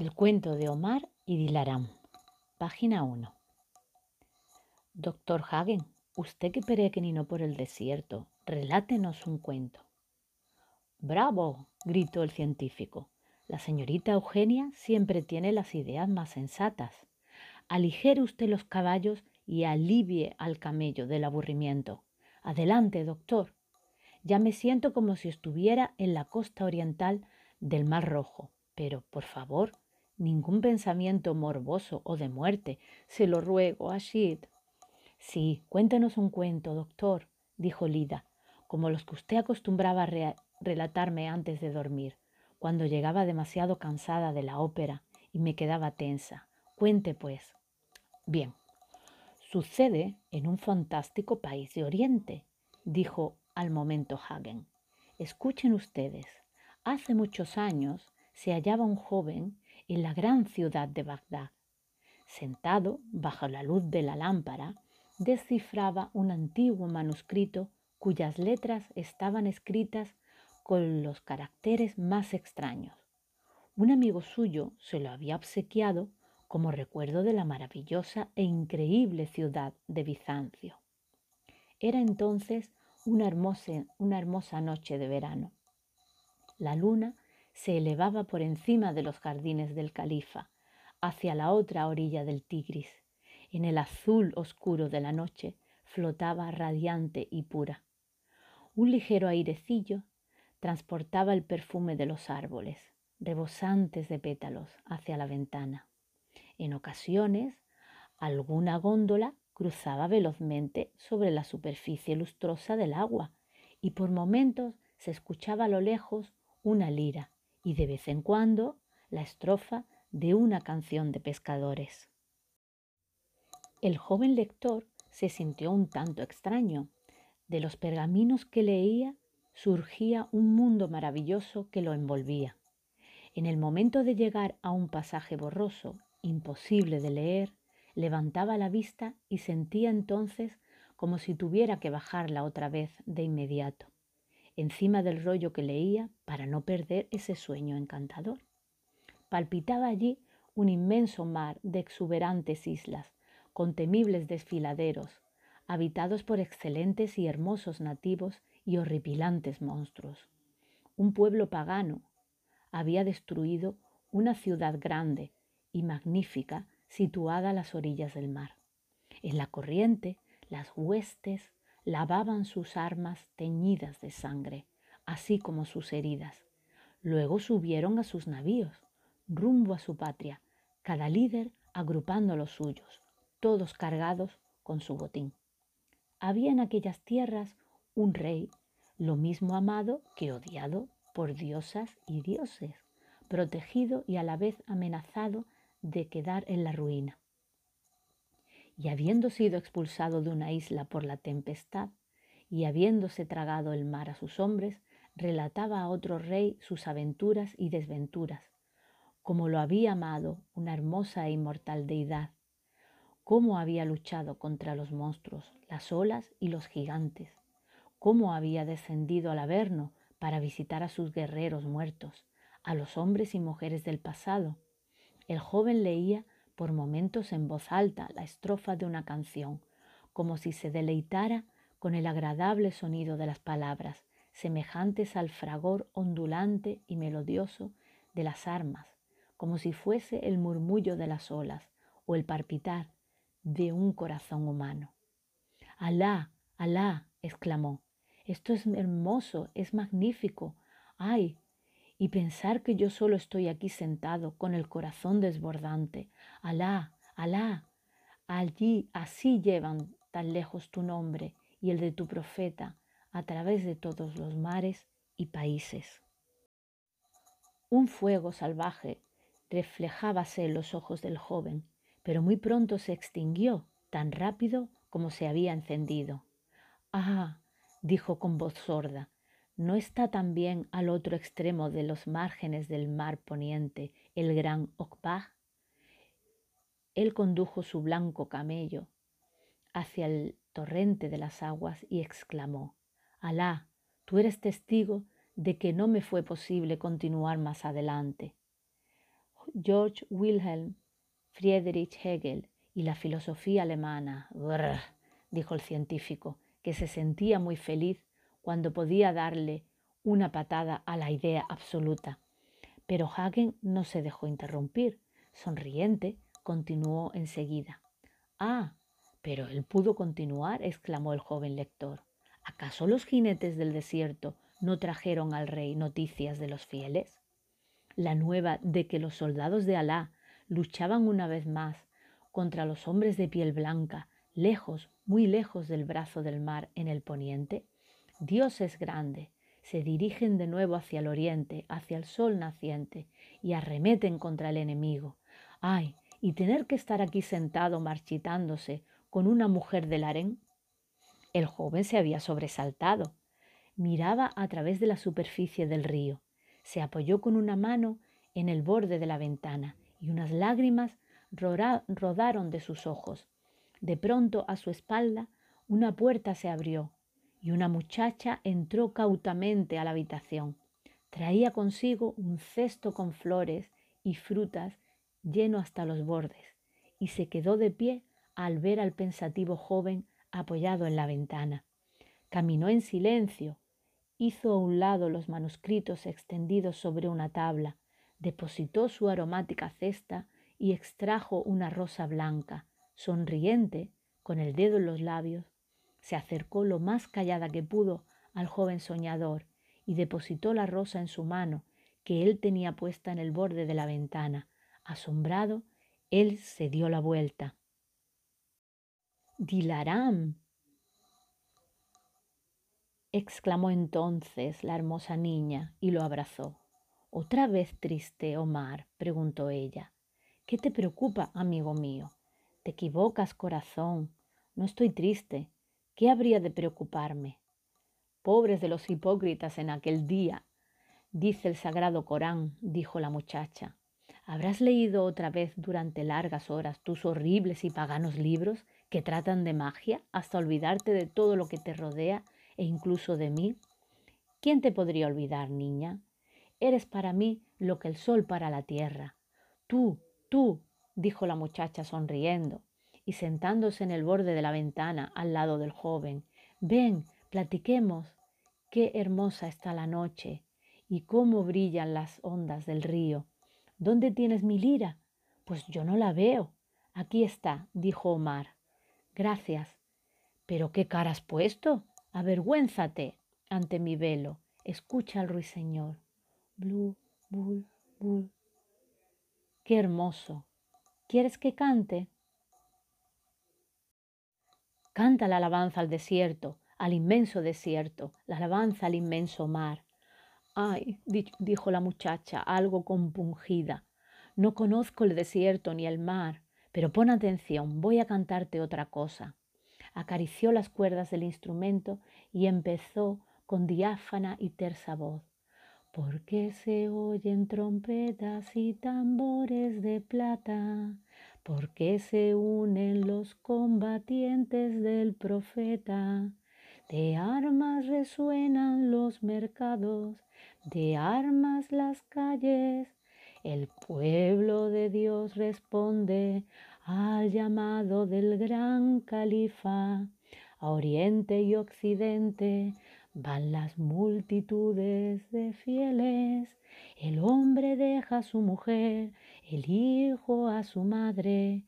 El cuento de Omar y Dilaram. Página 1. Doctor Hagen, usted que peregrinó por el desierto, relátenos un cuento. ¡Bravo! gritó el científico. La señorita Eugenia siempre tiene las ideas más sensatas. Aligere usted los caballos y alivie al camello del aburrimiento. Adelante, doctor. Ya me siento como si estuviera en la costa oriental del Mar Rojo. Pero, por favor, ningún pensamiento morboso o de muerte. Se lo ruego, Ashid. Sí, cuéntenos un cuento, doctor, dijo Lida, como los que usted acostumbraba a relatarme antes de dormir, cuando llegaba demasiado cansada de la ópera y me quedaba tensa. Cuente, pues. Bien, sucede en un fantástico país de Oriente, dijo al momento Hagen. Escuchen ustedes, hace muchos años se hallaba un joven en la gran ciudad de Bagdad. Sentado bajo la luz de la lámpara, descifraba un antiguo manuscrito cuyas letras estaban escritas con los caracteres más extraños. Un amigo suyo se lo había obsequiado como recuerdo de la maravillosa e increíble ciudad de Bizancio. Era entonces una hermosa, una hermosa noche de verano. La luna se elevaba por encima de los jardines del califa, hacia la otra orilla del Tigris. En el azul oscuro de la noche flotaba radiante y pura. Un ligero airecillo transportaba el perfume de los árboles, rebosantes de pétalos, hacia la ventana. En ocasiones, alguna góndola cruzaba velozmente sobre la superficie lustrosa del agua y por momentos se escuchaba a lo lejos una lira y de vez en cuando la estrofa de una canción de pescadores. El joven lector se sintió un tanto extraño. De los pergaminos que leía surgía un mundo maravilloso que lo envolvía. En el momento de llegar a un pasaje borroso, imposible de leer, levantaba la vista y sentía entonces como si tuviera que bajarla otra vez de inmediato encima del rollo que leía para no perder ese sueño encantador. Palpitaba allí un inmenso mar de exuberantes islas, con temibles desfiladeros, habitados por excelentes y hermosos nativos y horripilantes monstruos. Un pueblo pagano había destruido una ciudad grande y magnífica situada a las orillas del mar. En la corriente, las huestes lavaban sus armas teñidas de sangre, así como sus heridas. Luego subieron a sus navíos, rumbo a su patria, cada líder agrupando los suyos, todos cargados con su botín. Había en aquellas tierras un rey, lo mismo amado que odiado por diosas y dioses, protegido y a la vez amenazado de quedar en la ruina y habiendo sido expulsado de una isla por la tempestad, y habiéndose tragado el mar a sus hombres, relataba a otro rey sus aventuras y desventuras, como lo había amado una hermosa e inmortal deidad, cómo había luchado contra los monstruos, las olas y los gigantes, cómo había descendido al Averno para visitar a sus guerreros muertos, a los hombres y mujeres del pasado. El joven leía por momentos en voz alta la estrofa de una canción, como si se deleitara con el agradable sonido de las palabras, semejantes al fragor ondulante y melodioso de las armas, como si fuese el murmullo de las olas o el palpitar de un corazón humano. Alá, Alá, exclamó, esto es hermoso, es magnífico. Ay, y pensar que yo solo estoy aquí sentado con el corazón desbordante. Alá, Alá, allí así llevan tan lejos tu nombre y el de tu profeta a través de todos los mares y países. Un fuego salvaje reflejábase en los ojos del joven, pero muy pronto se extinguió, tan rápido como se había encendido. Ah, dijo con voz sorda, ¿No está también al otro extremo de los márgenes del mar poniente el gran Okbah? Él condujo su blanco camello hacia el torrente de las aguas y exclamó, Alá, tú eres testigo de que no me fue posible continuar más adelante. George Wilhelm Friedrich Hegel y la filosofía alemana. dijo el científico, que se sentía muy feliz cuando podía darle una patada a la idea absoluta. Pero Hagen no se dejó interrumpir. Sonriente, continuó enseguida. Ah, pero él pudo continuar, exclamó el joven lector. ¿Acaso los jinetes del desierto no trajeron al rey noticias de los fieles? La nueva de que los soldados de Alá luchaban una vez más contra los hombres de piel blanca, lejos, muy lejos del brazo del mar en el poniente. Dios es grande, se dirigen de nuevo hacia el oriente, hacia el sol naciente, y arremeten contra el enemigo. Ay, y tener que estar aquí sentado marchitándose con una mujer del harén. El joven se había sobresaltado. Miraba a través de la superficie del río. Se apoyó con una mano en el borde de la ventana y unas lágrimas rodaron de sus ojos. De pronto a su espalda una puerta se abrió y una muchacha entró cautamente a la habitación. Traía consigo un cesto con flores y frutas lleno hasta los bordes, y se quedó de pie al ver al pensativo joven apoyado en la ventana. Caminó en silencio, hizo a un lado los manuscritos extendidos sobre una tabla, depositó su aromática cesta y extrajo una rosa blanca, sonriente, con el dedo en los labios, se acercó lo más callada que pudo al joven soñador y depositó la rosa en su mano, que él tenía puesta en el borde de la ventana. Asombrado, él se dio la vuelta. Dilaram, exclamó entonces la hermosa niña y lo abrazó. ¿Otra vez triste, Omar? preguntó ella. ¿Qué te preocupa, amigo mío? Te equivocas, corazón. No estoy triste. ¿Qué habría de preocuparme? Pobres de los hipócritas en aquel día, dice el sagrado Corán, dijo la muchacha. ¿Habrás leído otra vez durante largas horas tus horribles y paganos libros que tratan de magia hasta olvidarte de todo lo que te rodea e incluso de mí? ¿Quién te podría olvidar, niña? Eres para mí lo que el sol para la tierra. Tú, Tú, dijo la muchacha sonriendo y sentándose en el borde de la ventana al lado del joven, ven, platiquemos. Qué hermosa está la noche y cómo brillan las ondas del río. ¿Dónde tienes mi lira? Pues yo no la veo. Aquí está, dijo Omar. Gracias. Pero qué cara has puesto. Avergüénzate ante mi velo. Escucha al ruiseñor. Blu, bul, bul, Qué hermoso. ¿Quieres que cante? Canta la alabanza al desierto, al inmenso desierto, la alabanza al inmenso mar. Ay, dijo la muchacha, algo compungida, no conozco el desierto ni el mar, pero pon atención, voy a cantarte otra cosa. Acarició las cuerdas del instrumento y empezó con diáfana y tersa voz porque se oyen trompetas y tambores de plata, porque se unen los combatientes del profeta. De armas resuenan los mercados, de armas las calles. El pueblo de Dios responde al llamado del gran califa, a oriente y occidente Van las multitudes de fieles, el hombre deja a su mujer, el hijo a su madre,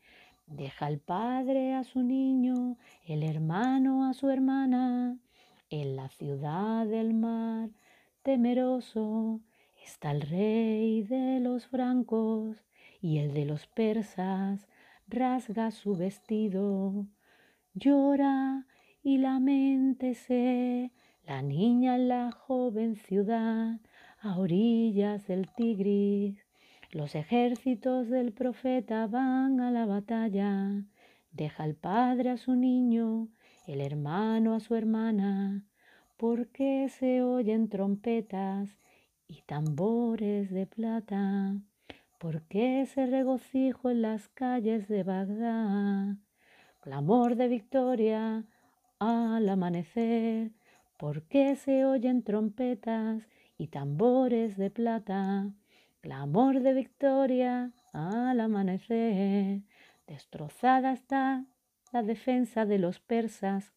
deja al padre a su niño, el hermano a su hermana. En la ciudad del mar, temeroso, está el rey de los francos y el de los persas rasga su vestido, llora y lamentése la niña en la joven ciudad, a orillas del Tigris, los ejércitos del profeta van a la batalla. Deja el padre a su niño, el hermano a su hermana, porque se oyen trompetas y tambores de plata, porque se regocijo en las calles de Bagdad, clamor de victoria al amanecer, ¿Por qué se oyen trompetas y tambores de plata? Clamor de victoria al amanecer. Destrozada está la defensa de los persas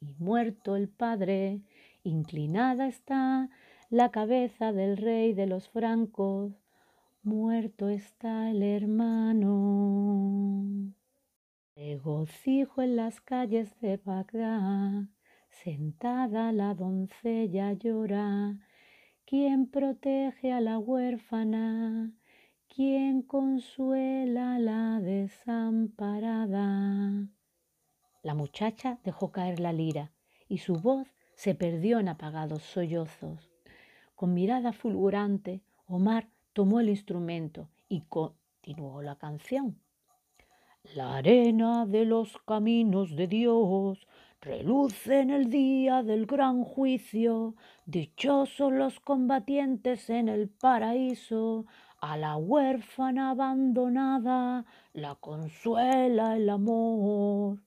y muerto el padre, inclinada está la cabeza del rey de los francos, muerto está el hermano. Regocijo en las calles de Bagdad, sentada la doncella llora, quien protege a la huérfana, quien consuela a la desamparada. La muchacha dejó caer la lira y su voz se perdió en apagados sollozos. Con mirada fulgurante, Omar tomó el instrumento y continuó la canción. La arena de los caminos de Dios reluce en el día del gran juicio. Dichosos los combatientes en el paraíso. A la huérfana abandonada la consuela el amor.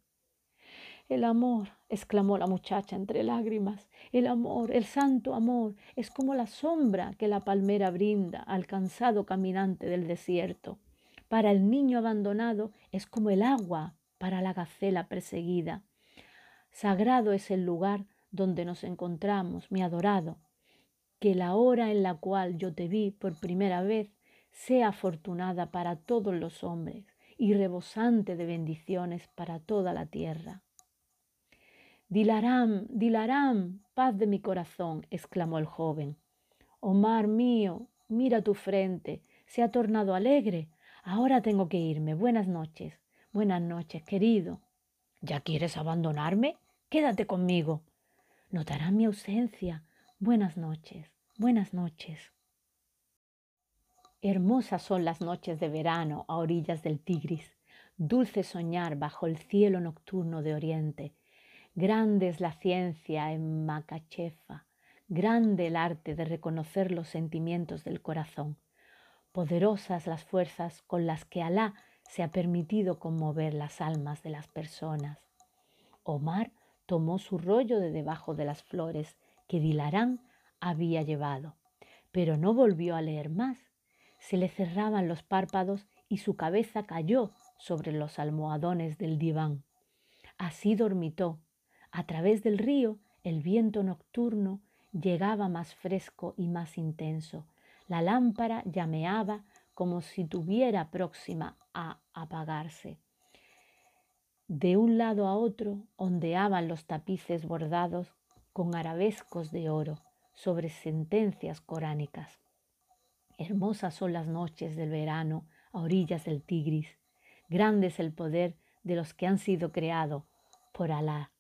El amor, exclamó la muchacha entre lágrimas, el amor, el santo amor, es como la sombra que la palmera brinda al cansado caminante del desierto. Para el niño abandonado es como el agua para la gacela perseguida. Sagrado es el lugar donde nos encontramos, mi adorado. Que la hora en la cual yo te vi por primera vez sea afortunada para todos los hombres y rebosante de bendiciones para toda la tierra. Dilaram, Dilaram, paz de mi corazón, exclamó el joven. Omar mío, mira tu frente, se ha tornado alegre. Ahora tengo que irme. Buenas noches. Buenas noches, querido. ¿Ya quieres abandonarme? Quédate conmigo. Notará mi ausencia. Buenas noches. Buenas noches. Hermosas son las noches de verano a orillas del Tigris. Dulce soñar bajo el cielo nocturno de Oriente Grande es la ciencia en Macachefa, grande el arte de reconocer los sentimientos del corazón, poderosas las fuerzas con las que Alá se ha permitido conmover las almas de las personas. Omar tomó su rollo de debajo de las flores que Dilarán había llevado, pero no volvió a leer más. Se le cerraban los párpados y su cabeza cayó sobre los almohadones del diván. Así dormitó a través del río el viento nocturno llegaba más fresco y más intenso. La lámpara llameaba como si tuviera próxima a apagarse. De un lado a otro ondeaban los tapices bordados con arabescos de oro sobre sentencias coránicas. Hermosas son las noches del verano a orillas del Tigris. Grande es el poder de los que han sido creados por Alá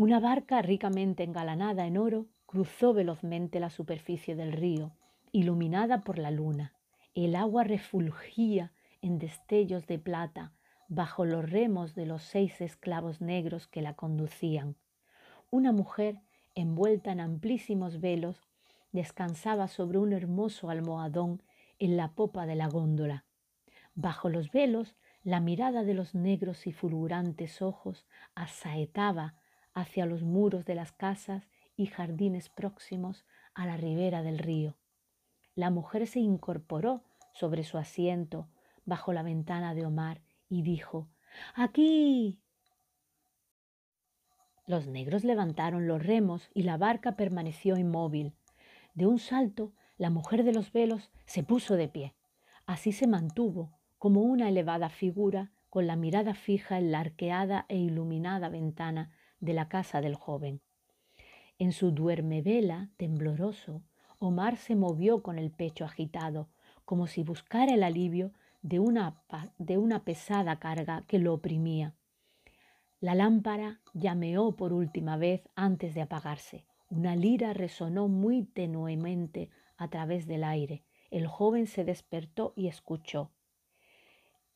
una barca ricamente engalanada en oro cruzó velozmente la superficie del río, iluminada por la luna. El agua refulgía en destellos de plata bajo los remos de los seis esclavos negros que la conducían. Una mujer, envuelta en amplísimos velos, descansaba sobre un hermoso almohadón en la popa de la góndola. Bajo los velos, la mirada de los negros y fulgurantes ojos asaetaba hacia los muros de las casas y jardines próximos a la ribera del río. La mujer se incorporó sobre su asiento bajo la ventana de Omar y dijo, Aquí. Los negros levantaron los remos y la barca permaneció inmóvil. De un salto, la mujer de los velos se puso de pie. Así se mantuvo, como una elevada figura, con la mirada fija en la arqueada e iluminada ventana de la casa del joven. En su duermevela tembloroso, Omar se movió con el pecho agitado, como si buscara el alivio de una, de una pesada carga que lo oprimía. La lámpara llameó por última vez antes de apagarse. Una lira resonó muy tenuemente a través del aire. El joven se despertó y escuchó.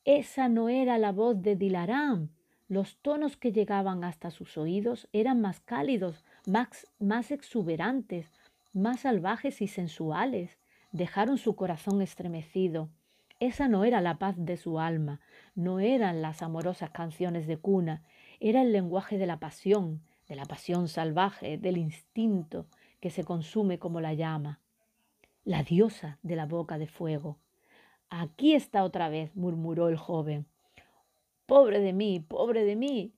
Esa no era la voz de Dilaram, los tonos que llegaban hasta sus oídos eran más cálidos, más, más exuberantes, más salvajes y sensuales. Dejaron su corazón estremecido. Esa no era la paz de su alma, no eran las amorosas canciones de cuna, era el lenguaje de la pasión, de la pasión salvaje, del instinto que se consume como la llama. la diosa de la boca de fuego. Aquí está otra vez, murmuró el joven. Pobre de mí, pobre de mí.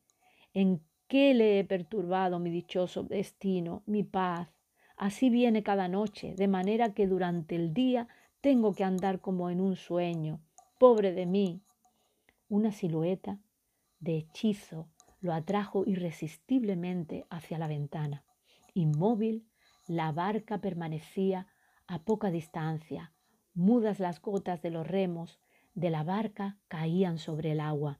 ¿En qué le he perturbado mi dichoso destino, mi paz? Así viene cada noche, de manera que durante el día tengo que andar como en un sueño. Pobre de mí. Una silueta de hechizo lo atrajo irresistiblemente hacia la ventana. Inmóvil, la barca permanecía a poca distancia. Mudas las gotas de los remos de la barca caían sobre el agua.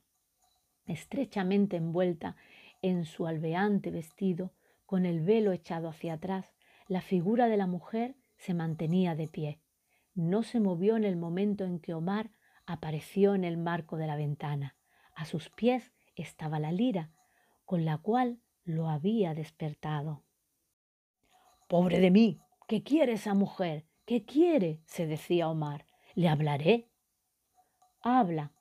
Estrechamente envuelta en su albeante vestido, con el velo echado hacia atrás, la figura de la mujer se mantenía de pie. No se movió en el momento en que Omar apareció en el marco de la ventana. A sus pies estaba la lira, con la cual lo había despertado. Pobre de mí, ¿qué quiere esa mujer? ¿Qué quiere? se decía Omar. ¿Le hablaré? Habla,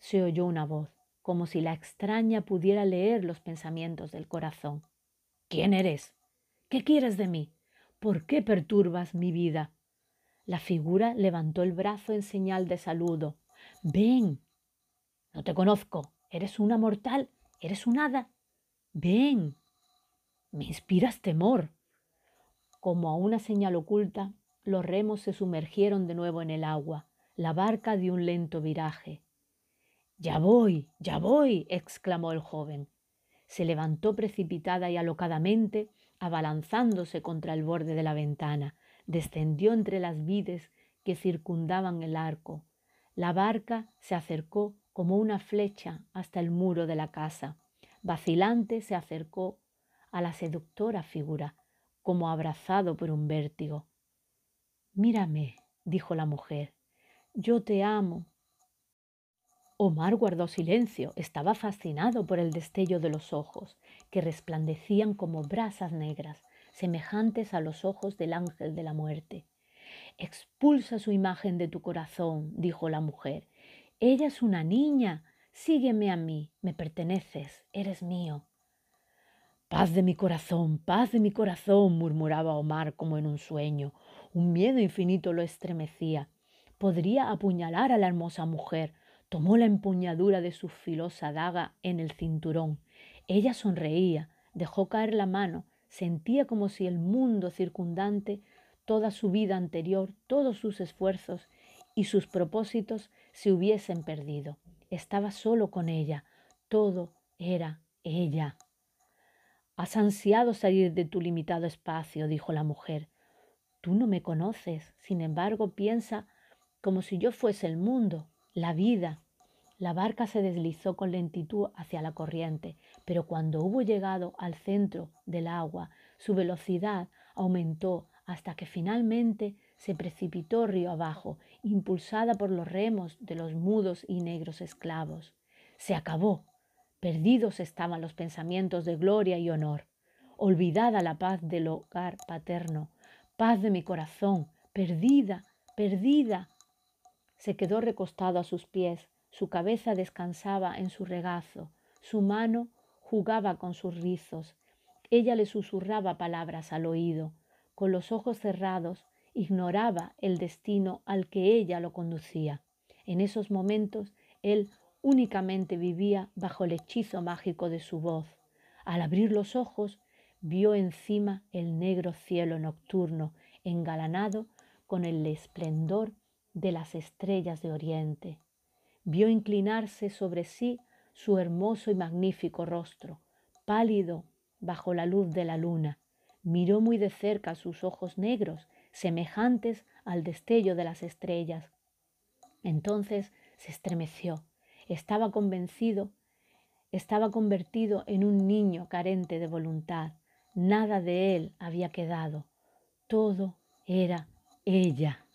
se oyó una voz, como si la extraña pudiera leer los pensamientos del corazón. ¿Quién eres? ¿Qué quieres de mí? ¿Por qué perturbas mi vida? La figura levantó el brazo en señal de saludo. Ven. No te conozco. ¿Eres una mortal? ¿Eres un hada? Ven. Me inspiras temor. Como a una señal oculta, los remos se sumergieron de nuevo en el agua. La barca dio un lento viraje. Ya voy, ya voy, exclamó el joven. Se levantó precipitada y alocadamente, abalanzándose contra el borde de la ventana. Descendió entre las vides que circundaban el arco. La barca se acercó como una flecha hasta el muro de la casa. Vacilante se acercó a la seductora figura, como abrazado por un vértigo. Mírame, dijo la mujer, yo te amo. Omar guardó silencio, estaba fascinado por el destello de los ojos, que resplandecían como brasas negras, semejantes a los ojos del ángel de la muerte. Expulsa su imagen de tu corazón, dijo la mujer. Ella es una niña. Sígueme a mí, me perteneces, eres mío. Paz de mi corazón, paz de mi corazón, murmuraba Omar como en un sueño. Un miedo infinito lo estremecía. Podría apuñalar a la hermosa mujer. Tomó la empuñadura de su filosa daga en el cinturón. Ella sonreía, dejó caer la mano, sentía como si el mundo circundante, toda su vida anterior, todos sus esfuerzos y sus propósitos se hubiesen perdido. Estaba solo con ella, todo era ella. Has ansiado salir de tu limitado espacio, dijo la mujer. Tú no me conoces, sin embargo piensa como si yo fuese el mundo, la vida. La barca se deslizó con lentitud hacia la corriente, pero cuando hubo llegado al centro del agua, su velocidad aumentó hasta que finalmente se precipitó río abajo, impulsada por los remos de los mudos y negros esclavos. Se acabó. Perdidos estaban los pensamientos de gloria y honor. Olvidada la paz del hogar paterno, paz de mi corazón, perdida, perdida. Se quedó recostado a sus pies, su cabeza descansaba en su regazo, su mano jugaba con sus rizos. Ella le susurraba palabras al oído. Con los ojos cerrados, ignoraba el destino al que ella lo conducía. En esos momentos, él únicamente vivía bajo el hechizo mágico de su voz. Al abrir los ojos, vio encima el negro cielo nocturno, engalanado con el esplendor de las estrellas de oriente. Vio inclinarse sobre sí su hermoso y magnífico rostro, pálido bajo la luz de la luna. Miró muy de cerca sus ojos negros, semejantes al destello de las estrellas. Entonces se estremeció. Estaba convencido, estaba convertido en un niño carente de voluntad. Nada de él había quedado. Todo era ella.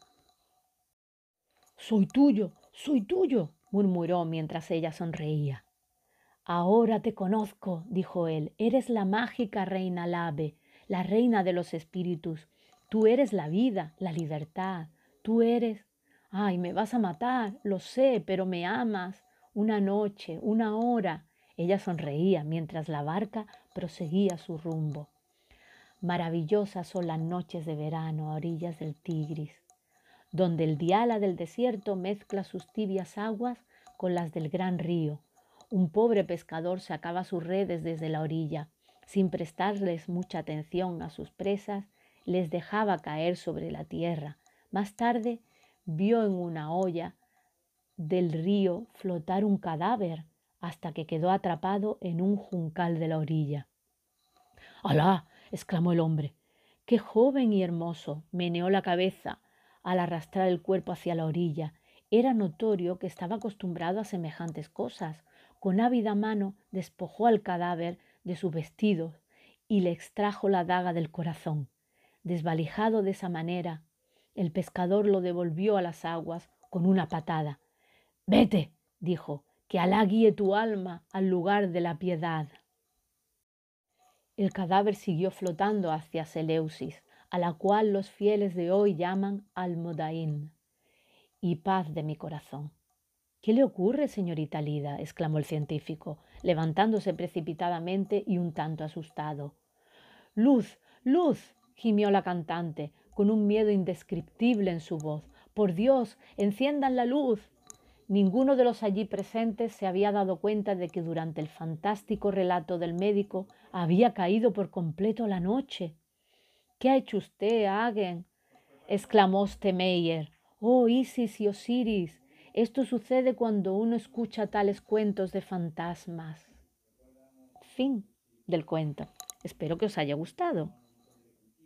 Soy tuyo, soy tuyo, murmuró mientras ella sonreía. Ahora te conozco, dijo él. Eres la mágica reina Lave, la reina de los espíritus. Tú eres la vida, la libertad. Tú eres... Ay, me vas a matar, lo sé, pero me amas. Una noche, una hora. Ella sonreía mientras la barca proseguía su rumbo. Maravillosas son las noches de verano a orillas del Tigris, donde el diala del desierto mezcla sus tibias aguas con las del gran río. Un pobre pescador sacaba sus redes desde la orilla, sin prestarles mucha atención a sus presas, les dejaba caer sobre la tierra. Más tarde vio en una olla del río flotar un cadáver hasta que quedó atrapado en un juncal de la orilla. ¡Alá! exclamó el hombre. ¡Qué joven y hermoso! meneó la cabeza al arrastrar el cuerpo hacia la orilla. Era notorio que estaba acostumbrado a semejantes cosas. Con ávida mano despojó al cadáver de sus vestidos y le extrajo la daga del corazón. Desvalijado de esa manera, el pescador lo devolvió a las aguas con una patada. Vete, dijo, que Alá guíe tu alma al lugar de la piedad. El cadáver siguió flotando hacia Seleusis, a la cual los fieles de hoy llaman Almodaín, y paz de mi corazón. ¿Qué le ocurre, señorita Lida? exclamó el científico, levantándose precipitadamente y un tanto asustado. Luz, luz, gimió la cantante, con un miedo indescriptible en su voz. Por Dios, enciendan la luz. Ninguno de los allí presentes se había dado cuenta de que durante el fantástico relato del médico había caído por completo la noche. ¿Qué ha hecho usted, Hagen? exclamó Stemeyer. Oh, Isis y Osiris, esto sucede cuando uno escucha tales cuentos de fantasmas. Fin del cuento. Espero que os haya gustado.